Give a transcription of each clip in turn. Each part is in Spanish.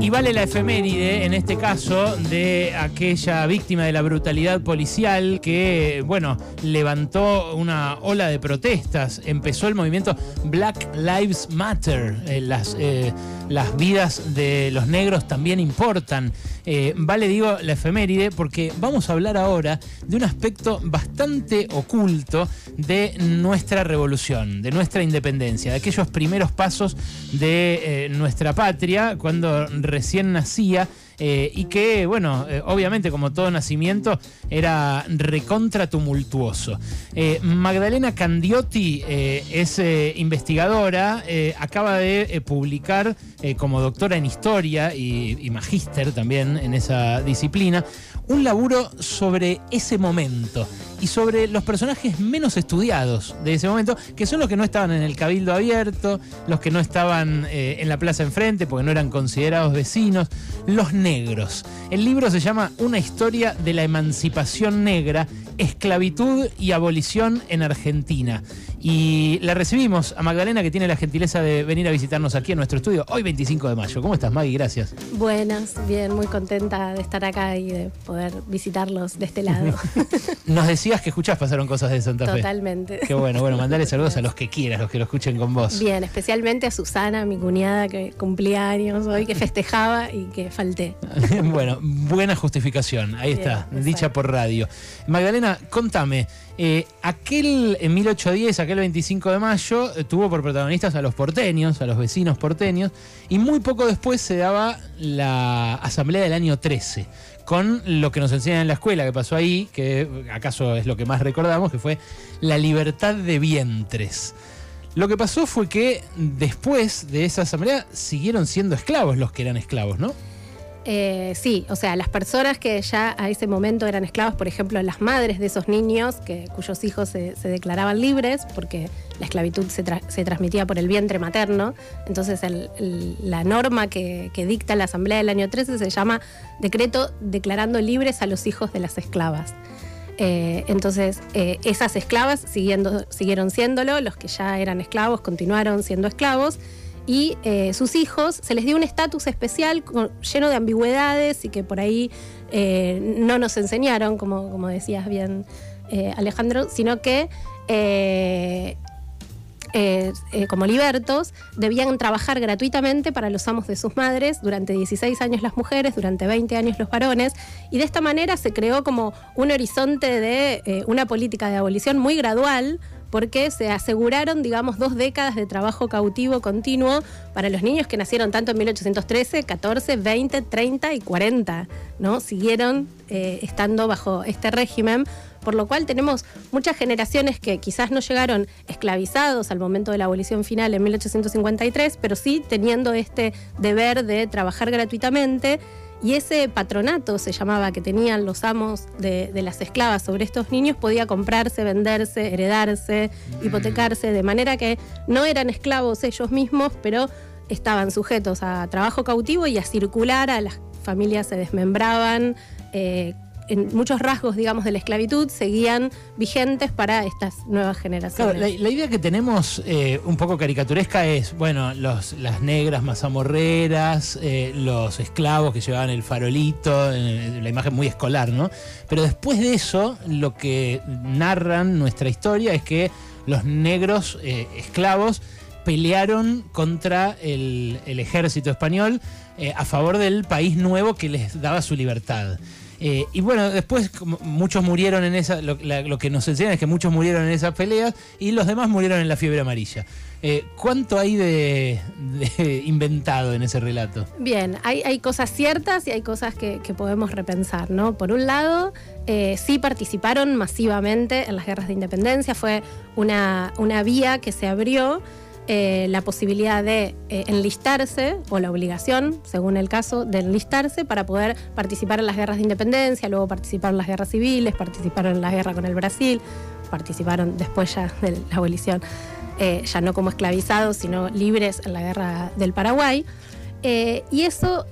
Y vale la efeméride, en este caso, de aquella víctima de la brutalidad policial que, bueno, levantó una ola de protestas. Empezó el movimiento Black Lives Matter. Eh, las, eh, las vidas de los negros también importan. Eh, vale, digo, la efeméride porque vamos a hablar ahora de un aspecto bastante oculto de nuestra revolución, de nuestra independencia, de aquellos primeros pasos de nuestra patria cuando recién nacía eh, y que, bueno, eh, obviamente como todo nacimiento era recontra tumultuoso. Eh, Magdalena Candiotti es investigadora, acaba de publicar como doctora en historia y, y magíster también en esa disciplina, un laburo sobre ese momento y sobre los personajes menos estudiados de ese momento, que son los que no estaban en el cabildo abierto, los que no estaban eh, en la plaza enfrente porque no eran considerados vecinos, los negros. El libro se llama Una historia de la emancipación negra, esclavitud y abolición en Argentina. Y la recibimos a Magdalena, que tiene la gentileza de venir a visitarnos aquí en nuestro estudio hoy 25 de mayo. ¿Cómo estás, Maggie? Gracias. Buenas, bien, muy contenta de estar acá y de poder visitarlos de este lado. Nos decías que escuchás Pasaron Cosas de Santa Fe. Totalmente. Qué bueno, bueno, mandale saludos a los que quieras, los que lo escuchen con vos. Bien, especialmente a Susana, mi cuñada, que cumplía años hoy, que festejaba y que falté. bueno, buena justificación, ahí está, dicha por radio. Magdalena, contame, eh, aquel en 1810, aquel 25 de mayo, eh, tuvo por protagonistas a los porteños, a los vecinos porteños, y muy poco después se daba la asamblea del año 13, con lo que nos enseñan en la escuela que pasó ahí, que acaso es lo que más recordamos, que fue la libertad de vientres. Lo que pasó fue que después de esa asamblea siguieron siendo esclavos los que eran esclavos, ¿no? Eh, sí, o sea, las personas que ya a ese momento eran esclavas, por ejemplo, las madres de esos niños que, cuyos hijos se, declaraban libres, porque la esclavitud se, transmitía por el vientre materno. Entonces, la norma que, dicta la Asamblea del año 13 se llama Decreto declarando libres a los hijos de las esclavas. Eh, entonces, eh, esas esclavas siguieron siéndolo, los que ya eran esclavos continuaron siendo esclavos y eh, sus hijos se les dio un estatus especial lleno de ambigüedades y que por ahí eh, no nos enseñaron, como, como decías bien eh, Alejandro, sino que como libertos debían trabajar gratuitamente para los amos de sus madres, durante 16 años las mujeres, durante 20 años los varones, y de esta manera se creó como un horizonte de una política de abolición muy gradual, porque se aseguraron, digamos, dos décadas de trabajo cautivo continuo para los niños que nacieron tanto en 1813, 14, 20, 30 y 40, ¿no? Siguieron eh, estando bajo este régimen, por lo cual tenemos muchas generaciones que quizás no llegaron esclavizados al momento de la abolición final en 1853, pero sí teniendo este deber de trabajar gratuitamente y ese patronato se llamaba que tenían los amos de, las esclavas sobre estos niños, podía comprarse, venderse, heredarse, mm. hipotecarse, de manera que no eran esclavos ellos mismos, pero estaban sujetos a trabajo cautivo y a circular, a las familias se desmembraban. Eh, en muchos rasgos, digamos, de la esclavitud seguían vigentes para estas nuevas generaciones. la, idea que tenemos eh, un poco caricaturesca es, bueno, las negras mazamorreras, eh, los esclavos que llevaban el farolito, eh, la imagen muy escolar, ¿no? Pero después de eso, lo que narran nuestra historia es que los negros esclavos pelearon contra el ejército español a favor del país nuevo que les daba su libertad. Eh, y bueno, después muchos murieron en esa, lo, que nos enseñan es que muchos murieron en esas peleas y los demás murieron en la fiebre amarilla. Eh, ¿Cuánto hay de, inventado en ese relato? Bien, hay, cosas ciertas y hay cosas que, podemos repensar, ¿no? Por un lado, eh, sí participaron masivamente en las guerras de independencia, fue una, una vía que se abrió eh, la posibilidad de eh, enlistarse, o la obligación, según el caso, de enlistarse para poder participar en las guerras de independencia, luego participar en las guerras civiles, participar en la guerra con el Brasil, participaron después ya de la abolición, eh, ya no como esclavizados, sino libres en la guerra del Paraguay. y eso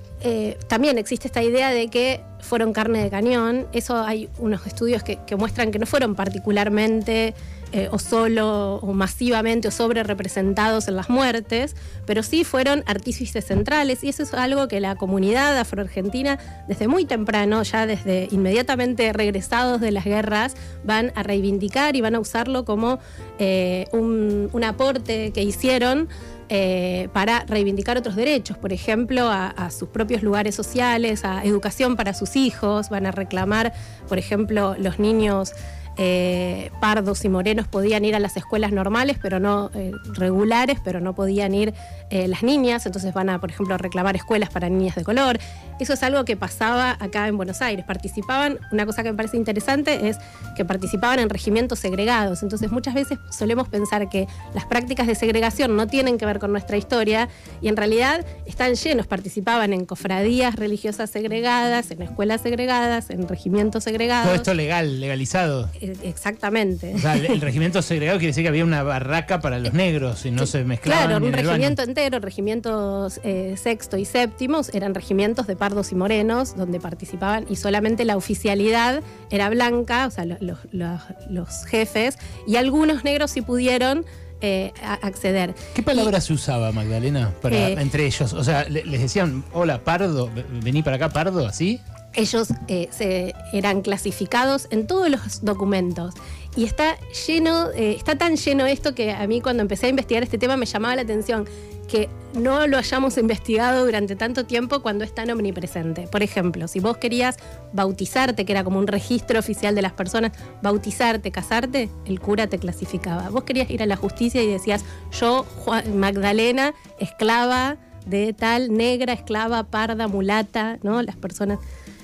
también existe esta idea de que fueron carne de cañón. Eso hay unos estudios que, que muestran que no fueron particularmente eh, o solo o masivamente o sobre representados en las muertes, pero sí fueron artífices centrales y eso es algo que la comunidad afroargentina desde muy temprano, ya desde inmediatamente regresados de las guerras, van a reivindicar y van a usarlo como eh, un, un aporte que hicieron eh, para reivindicar otros derechos, por ejemplo, a, a, sus propios lugares sociales, a educación para sus hijos, van a reclamar, por ejemplo, los niños eh, pardos y morenos podían ir a las escuelas normales, pero no eh, regulares, pero no podían ir eh, las niñas, entonces van a, por ejemplo, reclamar escuelas para niñas de color. Eso es algo que pasaba acá en Buenos Aires. Participaban, una cosa que me parece interesante es que participaban en regimientos segregados. Entonces muchas veces solemos pensar que las prácticas de segregación no tienen que ver con nuestra historia y en realidad están llenos. Participaban en cofradías religiosas segregadas, en escuelas segregadas, en regimientos segregados. Todo esto legal, legalizado. Exactamente. O sea, el regimiento segregado quiere decir que había una barraca para los negros y no se mezclaban. Claro, un regimiento entero, regimientos eh, sexto y séptimos, eran regimientos de pardos y morenos donde participaban y solamente la oficialidad era blanca, o sea, los, los, los jefes, y algunos negros sí pudieron eh, acceder. ¿Qué palabra y, se usaba, Magdalena, para, eh, entre ellos? O sea, les decían, hola, Pardo, vení para acá, Pardo, así. Ellos eh, se, eran clasificados en todos los documentos. Y está lleno, eh, está tan lleno esto que a mí cuando empecé a investigar este tema me llamaba la atención que no lo hayamos investigado durante tanto tiempo cuando es tan omnipresente. Por ejemplo, si vos querías bautizarte, que era como un registro oficial de las personas, bautizarte, casarte, el cura te clasificaba. Vos querías ir a la justicia y decías, yo, Magdalena, esclava de tal, negra, esclava, parda, mulata, ¿no? Las personas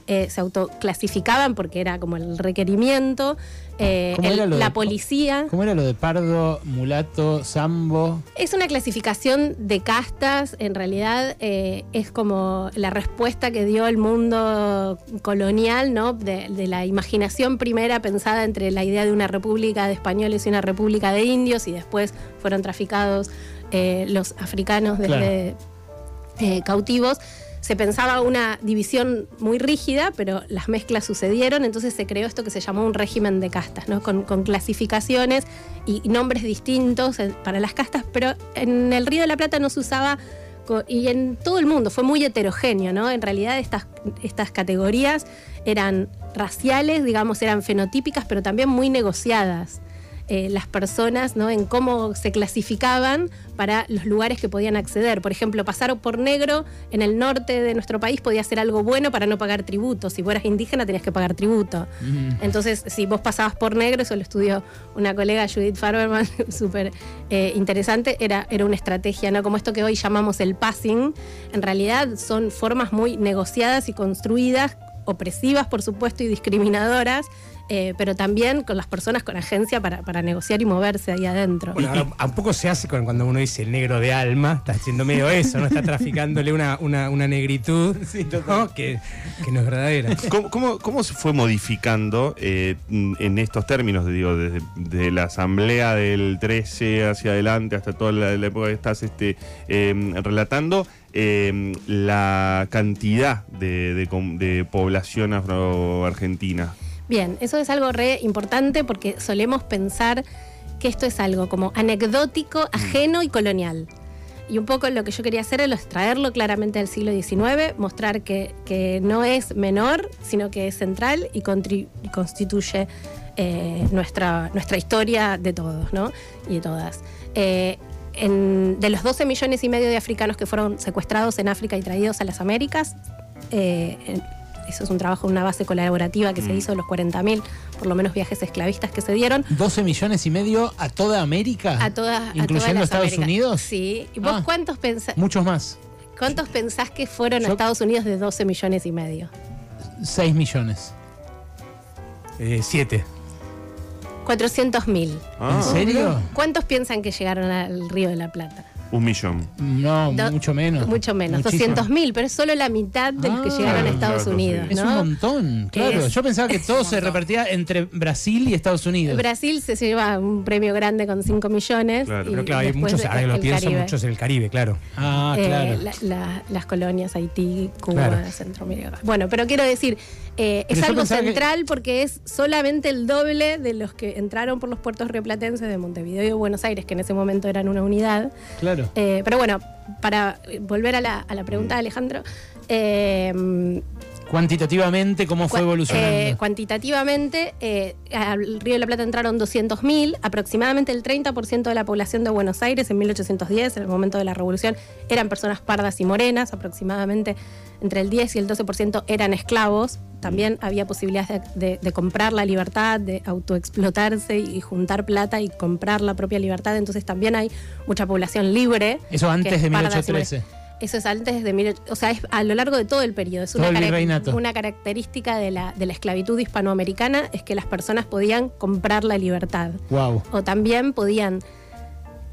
eh, se autoclasificaban porque era como el requerimiento. Eh, el, la de, policía. ¿Cómo era lo de pardo, mulato, sambo? Es una clasificación de castas, en realidad eh, es como la respuesta que dio el mundo colonial, ¿no? De, de, la imaginación primera pensada entre la idea de una república de españoles y una república de indios, y después fueron traficados eh, los africanos desde claro. cautivos se pensaba una división muy rígida, pero las mezclas sucedieron, entonces se creó esto que se llamó un régimen de castas, ¿no? con, clasificaciones y nombres distintos para las castas, pero en el Río de la Plata no se usaba y en todo el mundo fue muy heterogéneo, ¿no? En realidad estas, estas categorías eran raciales, digamos, eran fenotípicas, pero también muy negociadas eh, las personas ¿no? en cómo se clasificaban para los lugares que podían acceder. Por ejemplo, pasar por negro en el norte de nuestro país podía ser algo bueno para no pagar tributo. Si fueras indígena tenías que pagar tributo. Mm. Entonces, si vos pasabas por negro, eso lo estudió una colega Judith Farberman, súper eh, interesante, era, era una estrategia, ¿no? Como esto que hoy llamamos el passing, en realidad son formas muy negociadas y construidas opresivas, por supuesto, y discriminadoras, eh, pero también con las personas con agencia para, para negociar y moverse ahí adentro. Bueno, ahora, un poco se hace con, cuando uno dice el negro de alma, está haciendo medio eso, ¿no? Está traficándole una, una, una negritud sí, ¿no? Que, que, no es verdadera. ¿Cómo, cómo, cómo se fue modificando eh, en estos términos, digo, desde de la asamblea del 13 hacia adelante hasta toda la, la época que estás este, eh, relatando? Eh, la cantidad de, de, de población afroargentina. Bien, eso es algo re importante porque solemos pensar que esto es algo como anecdótico, ajeno y colonial. Y un poco lo que yo quería hacer es traerlo claramente al siglo XIX, mostrar que, que, no es menor, sino que es central y, y constituye eh, nuestra, nuestra historia de todos ¿no? y de todas. Eh, en, de los 12 millones y medio de africanos que fueron secuestrados en África y traídos a las Américas, eh, eso es un trabajo, una base colaborativa que mm. se hizo de los 40.000, por lo menos viajes esclavistas que se dieron. ¿12 millones y medio a toda América? A todas. ¿Incluyendo a Estados. Unidos? Sí. ¿Y vos ah, cuántos pensás? Muchos más. ¿Cuántos pensás que fueron Yo, a Estados Unidos de 12 millones y medio? 6 millones. 7. Eh, 400 mil. Ah. ¿En serio? ¿Cuántos piensan que llegaron al Río de la Plata? Un millón. No, Do- mucho menos. Mucho menos, Muchísimo. 200.000, pero es solo la mitad de los que Ah, llegaron a Estados claro, Unidos. sí. Es ¿no? un montón, claro. Es- Yo pensaba que todo se repartía entre Brasil y Estados Unidos. Brasil se lleva un premio grande con 5 millones. Claro. y Pero claro, hay muchos, ahora que lo pienso, muchos en el Caribe, claro. Ah, Eh, claro. la- la- las colonias Haití, Cuba, Claro. Centroamérica. Bueno, pero quiero decir, eh, es algo que- central porque es solamente el doble de los que entraron por los puertos rioplatenses de Montevideo y Buenos Aires, que en ese momento eran una unidad. Claro. Eh, pero bueno, para volver a la, a la pregunta de Alejandro, eh, Cuantitativamente, ¿cómo fue Cua- evolucionando? eh, cuantitativamente, eh, al Río de la Plata entraron 200.000, aproximadamente el 30% de la población de Buenos Aires en 1810, en el momento de la revolución, eran personas pardas y morenas, aproximadamente entre el 10 y el 12% eran esclavos. También había posibilidades de, de- de comprar la libertad, de autoexplotarse y juntar plata y comprar la propia libertad. Entonces también hay mucha población libre. Eso antes es de parda y 1813. Eso es antes de mil, o sea, es a lo largo de todo el periodo. Es carac- una característica de la, de la esclavitud hispanoamericana es que las personas podían comprar la libertad Wow. o también podían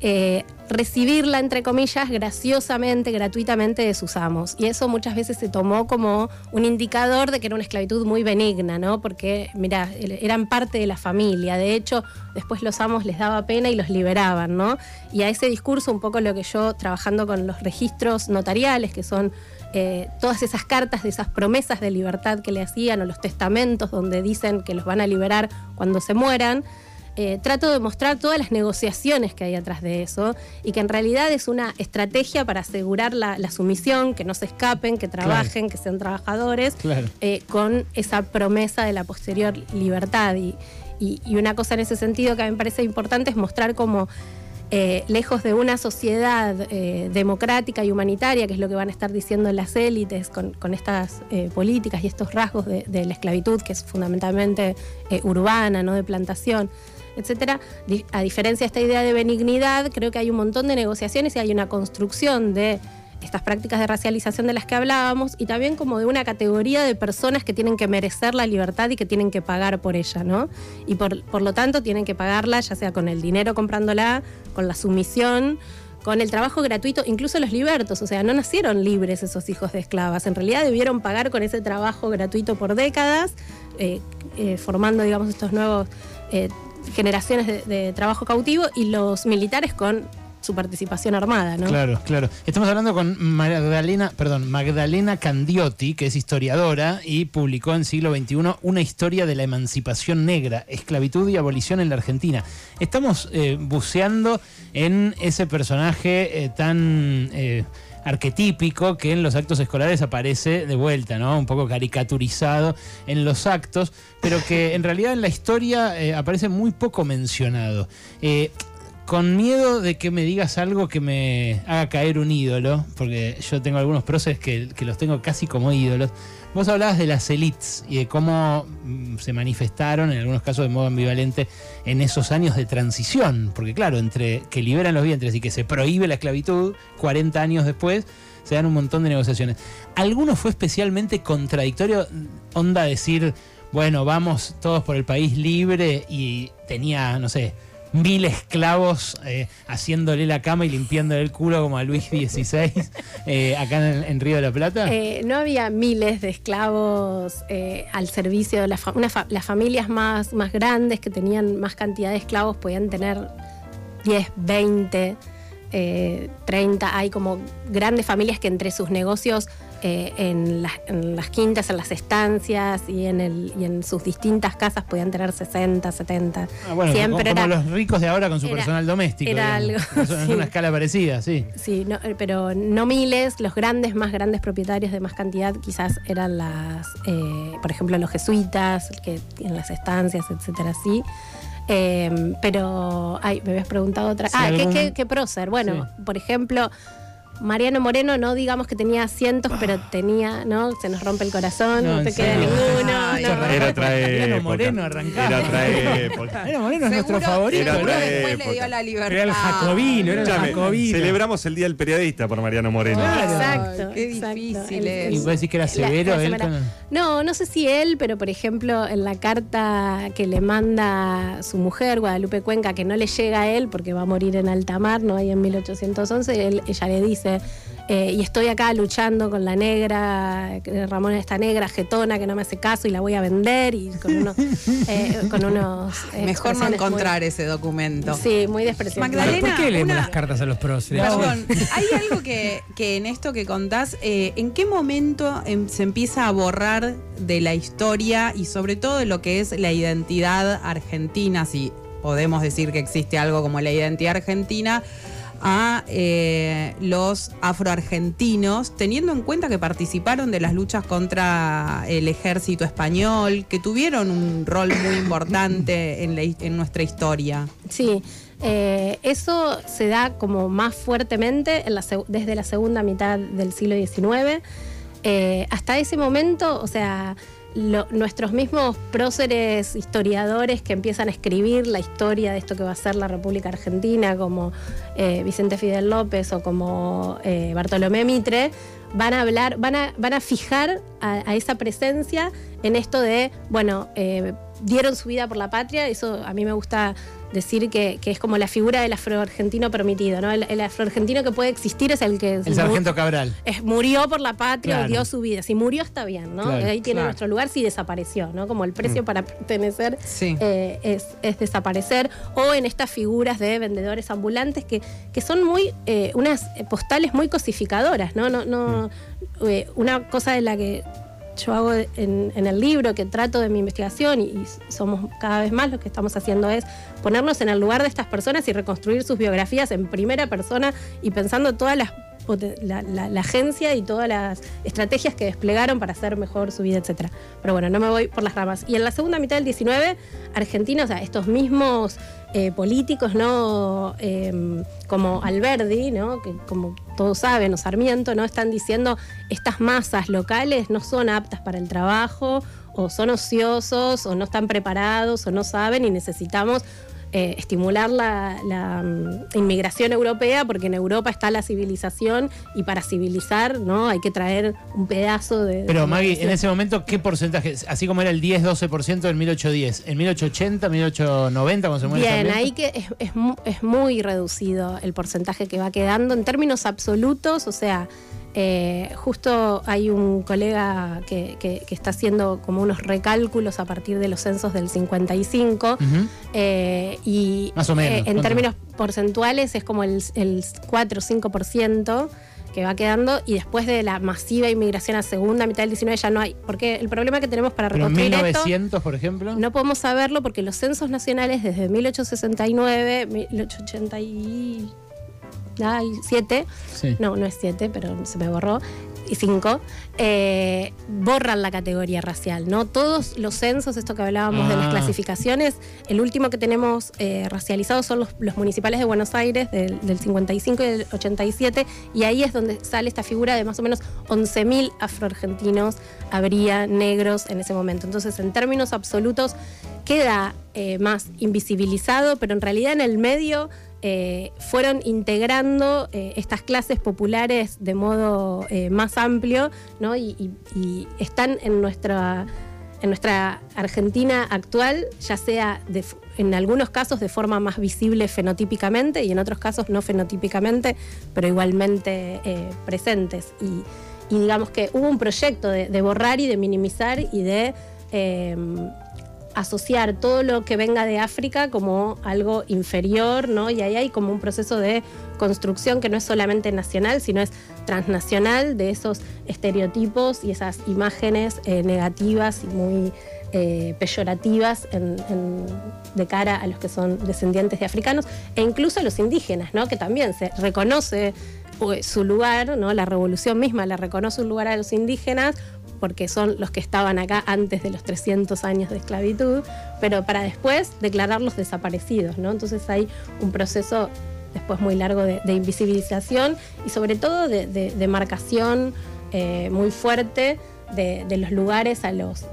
eh, recibirla, entre comillas, graciosamente, gratuitamente de sus amos. Y eso muchas veces se tomó como un indicador de que era una esclavitud muy benigna, ¿no? Porque, mira, eran parte de la familia. De hecho, después los amos les daba pena y los liberaban, ¿no? Y a ese discurso, un poco lo que yo, trabajando con los registros notariales, que son eh, todas esas cartas de esas promesas de libertad que le hacían, o los testamentos donde dicen que los van a liberar cuando se mueran, eh, trato de mostrar todas las negociaciones que hay atrás de eso y que en realidad es una estrategia para asegurar la, la sumisión, que no se escapen, que trabajen, que sean trabajadores, Claro. eh, con esa promesa de la posterior libertad. Y, y- y una cosa en ese sentido que a mí me parece importante es mostrar cómo eh, lejos de una sociedad eh, democrática y humanitaria, que es lo que van a estar diciendo las élites con, con estas eh, políticas y estos rasgos de, de la esclavitud, que es fundamentalmente urbana, no de plantación, etcétera. A diferencia de esta idea de benignidad, creo que hay un montón de negociaciones y hay una construcción de estas prácticas de racialización de las que hablábamos y también como de una categoría de personas que tienen que merecer la libertad y que tienen que pagar por ella, ¿no? Y por, por lo tanto tienen que pagarla ya sea con el dinero comprándola, con la sumisión, con el trabajo gratuito, incluso los libertos, o sea, no nacieron libres esos hijos de esclavas, en realidad debieron pagar con ese trabajo gratuito por décadas, eh, eh, formando, digamos, estos nuevos eh, generaciones de, de trabajo cautivo y los militares con su participación armada, ¿no? Claro, claro. Estamos hablando con Magdalena, perdón, Magdalena Candiotti, que es historiadora y publicó en siglo XXI una historia de la emancipación negra, esclavitud y abolición en la Argentina. Estamos eh, buceando en ese personaje eh, tan eh, arquetípico que en los actos escolares aparece de vuelta, ¿no? Un poco caricaturizado en los actos, pero que en realidad en la historia eh, aparece muy poco mencionado. Eh, con miedo de que me digas algo que me haga caer un ídolo, porque yo tengo algunos próceres que, los tengo casi como ídolos. Vos hablabas de las elites y de cómo mm, se manifestaron, en algunos casos de modo ambivalente, en esos años de transición. Porque claro, entre que liberan los vientres y que se prohíbe la esclavitud, 40 años después, se dan un montón de negociaciones. ¿Alguno fue especialmente contradictorio? Onda decir, bueno, vamos todos por el país libre y tenía, no sé, mil esclavos eh, haciéndole la cama y limpiándole el culo como a Luis XVI eh, acá en, Río de la Plata. Eh, no había miles de esclavos al servicio de las familias más, más grandes que tenían más cantidad de esclavos podían tener 10, 20, eh, 30. Hay como grandes familias que entre sus negocios eh, en, las, en las quintas, en las estancias y en, el, y en sus distintas casas podían tener 60, 70. Ah, bueno, Siempre como, como era- los ricos de ahora con su era- personal doméstico. era digamos. algo, Es una- es sí. una escala parecida, sí. Sí, no, eh, pero no miles, los grandes, más grandes propietarios de más cantidad quizás eran las, eh, por ejemplo, los jesuitas, que en las estancias, etcétera, sí. Eh, pero, ay, me habías preguntado otra. Ah, ¿qué, algún- qué, qué prócer? Bueno, por ejemplo, Mariano Moreno, no digamos que tenía cientos, pero tenía, ¿no? Se nos rompe el corazón, no, No, te queda serio. ninguno. Ay, no. Era otra Mariano época. Moreno arrancaba. Era otra época. Mariano Moreno es nuestro favorito. Era otra ¿no? después época. le dio la libertad. Era el jacobino, era el jacobino. celebramos el Día del Periodista por Mariano Moreno. Claro. Exacto. Qué difícil es. Y vos decís que era severo la él con- No, no sé si él, pero por ejemplo, en la carta que le manda su mujer, Guadalupe Cuenca, que no le llega a él porque va a morir en alta mar, ¿no? Ahí en 1811, él- ella le dice. Eh, y estoy acá luchando con la negra, Ramón esta negra, jetona, que no me hace caso y la voy a vender y con unos. eh, con unos eh, Mejor no muy- encontrar ese documento. Sí, muy despreciables. Magdalena, ¿Por qué leemos una- las cartas a los próceres? Perdón, hay algo que, que en esto que contás, eh, ¿en qué momento em, se empieza a borrar de la historia y sobre todo de lo que es la identidad argentina, si podemos decir que existe algo como la identidad argentina, a eh, los afroargentinos, teniendo en cuenta que participaron de las luchas contra el ejército español, que tuvieron un rol muy importante en, la en nuestra historia? Sí, eh, eso se da como más fuertemente desde la segunda mitad del siglo XIX. Eh, hasta ese momento, o sea, nuestros mismos próceres historiadores que empiezan a escribir la historia de esto que va a ser la República Argentina, como eh, Vicente Fidel López o como eh, Bartolomé Mitre, van a hablar, van a, van a fijar a, a esa presencia en esto de, bueno, eh, dieron su vida por la patria, eso a mí me gusta decir que, que es como la figura del afroargentino permitido, ¿no? El, el afroargentino que puede existir es el que El sargento Cabral. es- murió por la patria Claro. dio su vida. Si murió está bien, ¿no? Claro, Ahí tiene claro. nuestro lugar si desapareció, ¿no? Como el precio para pertenecer Sí. eh, es, es desaparecer. O en estas figuras de vendedores ambulantes que, que son muy, eh, unas postales muy cosificadoras, ¿no? no, no eh, una cosa de la que yo hago en, el libro, que trato de mi investigación, y, somos cada vez más lo que estamos haciendo es ponernos en el lugar de estas personas y reconstruir sus biografías en primera persona y pensando todas las la, la- agencia y todas las estrategias que desplegaron para hacer mejor su vida, etcétera. Pero bueno, no me voy por las ramas. Y en la segunda mitad del 19, Argentina, o sea, estos mismos eh, políticos, ¿no? Eh, como Alberdi, ¿no? Que como todos saben, o Sarmiento, ¿no? Están diciendo estas masas locales no son aptas para el trabajo, o son ociosos, o no están preparados, o no saben, y necesitamos eh, estimular la, la, mm, inmigración europea, porque en Europa está la civilización y para civilizar no hay que traer un pedazo de... Pero de Maggie, en ese momento, ¿qué porcentaje? Así como era el 10-12% en 1810, en 1880, 1890, cuando se muere Bien, ahí que es, es es muy reducido el porcentaje que va quedando en términos absolutos, o sea, eh, justo hay un colega que, que- que está haciendo como unos recálculos a partir de los censos del 55 Ujú. eh, y Más o menos, eh, en términos porcentuales es como el, el 4 o 5% que va quedando y después de la masiva inmigración a segunda mitad del 19 ya no hay, porque el problema que tenemos para Pero en reconstruir esto 1900, por ejemplo. no podemos saberlo porque los censos nacionales desde 1869, 1887, Sí. no, no es 7, pero se me borró, y 5, borran la categoría racial, ¿no? Todos los censos, esto que hablábamos de las Ah. clasificaciones, el último que tenemos eh, racializado son los, los municipales de Buenos Aires del, del 55 y del 87, y ahí es donde sale esta figura de más o menos 11.000 afroargentinos habría negros en ese momento. Entonces, en términos absolutos, queda eh, más invisibilizado, pero en realidad en el medio eh, fueron integrando eh, estas clases populares de modo eh, más amplio. Y, están en nuestra, en nuestra Argentina actual, ya sea de en algunos casos de forma más visible fenotípicamente y en otros casos no fenotípicamente, pero igualmente eh, presentes. Y, digamos que hubo un proyecto de, borrar y de minimizar y de asociar todo lo que venga de África como algo inferior, ¿no? Y ahí hay como un proceso de construcción que no es solamente nacional, sino es transnacional de esos estereotipos y esas imágenes eh, negativas y muy eh, peyorativas de cara a los que son descendientes de africanos e incluso a los indígenas, ¿no? Que también se reconoce eh, su lugar, ¿no? La revolución misma le reconoce un lugar a los indígenas porque son los que estaban acá antes de los 300 años de esclavitud, pero para después declararlos desaparecidos, ¿no? Entonces hay un proceso después muy largo de, de invisibilización y sobre todo de, de- de marcación eh, muy fuerte de, los lugares a los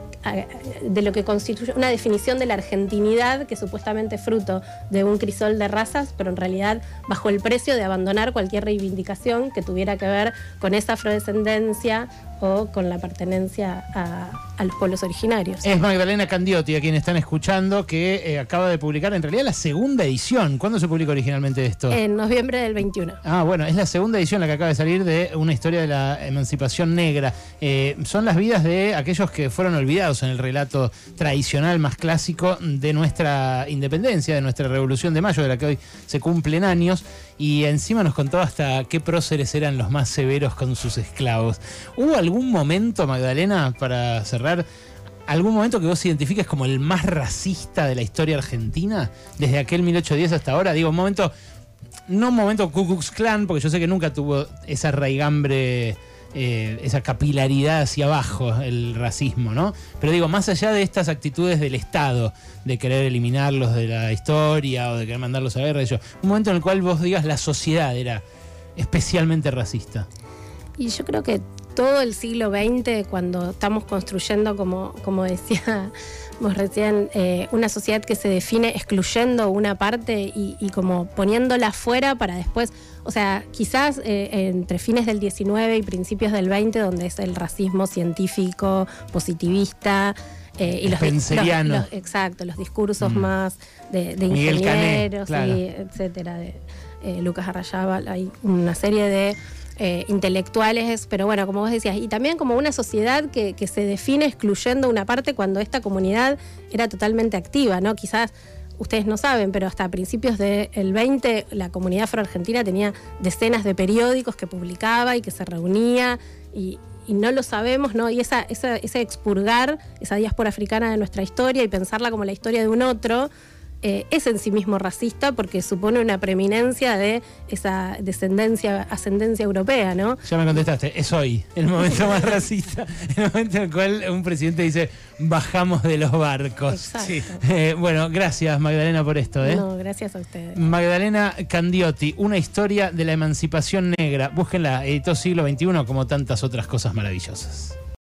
de lo que constituye una definición de la argentinidad que supuestamente es fruto de un crisol de razas, pero en realidad bajo el precio de abandonar cualquier reivindicación que tuviera que ver con esa afrodescendencia o con la pertenencia a, a los pueblos originarios. Es Magdalena Candiotti, a quien están escuchando, que eh, acaba de publicar en realidad la segunda edición. ¿Cuándo se publicó originalmente esto? En noviembre del 21. Ah, bueno, es la segunda edición la que acaba de salir de una historia de la emancipación negra. Eh, son las vidas de aquellos que fueron olvidados en el relato tradicional más clásico de nuestra independencia, de nuestra revolución de mayo, de la que hoy se cumplen años. Y encima nos contó hasta qué próceres eran los más severos con sus esclavos. ¿Hubo algún momento, Magdalena, para cerrar, algún momento que vos identifiques como el más racista de la historia argentina? Desde aquel 1810 hasta ahora. Digo, un momento no un momento Ku Klux Klan, porque yo sé que nunca tuvo esa raigambre, eh, esa capilaridad hacia abajo, el racismo, ¿no? Pero digo, más allá de estas actitudes del Estado, de querer eliminarlos de la historia o de querer mandarlos a guerra, un momento en el cual vos digas la sociedad era especialmente racista. Y yo creo que todo el siglo XX, cuando estamos construyendo, como, como decíamos recién, eh, una sociedad que se define excluyendo una parte y, y como poniéndola fuera para después, o sea, quizás eh, entre fines del 19 y principios del 20, donde es el racismo científico, positivista. eh, y los, los- los- exacto, los discursos Mm. más de, de Cané, ingenieros, claro. y etcétera, de eh, Lucas Arrayábal, hay una serie de eh, intelectuales, pero bueno, como vos decías, y también como una sociedad que, se define excluyendo una parte cuando esta comunidad era totalmente activa, ¿no? Quizás ustedes no saben, pero hasta principios del 20 la comunidad afroargentina tenía decenas de periódicos que publicaba y que se reunía y, y no lo sabemos, ¿no? Y esa, esa- ese expurgar esa diáspora africana de nuestra historia y pensarla como la historia de un otro, eh, es en sí mismo racista porque supone una preeminencia de esa descendencia, ascendencia europea, ¿no? Ya me contestaste, es hoy, el momento más racista, el momento en el cual un presidente dice, bajamos de los barcos. Exacto. Eh, bueno, gracias Magdalena por esto. ¿eh? No, gracias a ustedes. Magdalena Candiotti, una historia de la emancipación negra. Búsquenla, editó siglo XXI como tantas otras cosas maravillosas.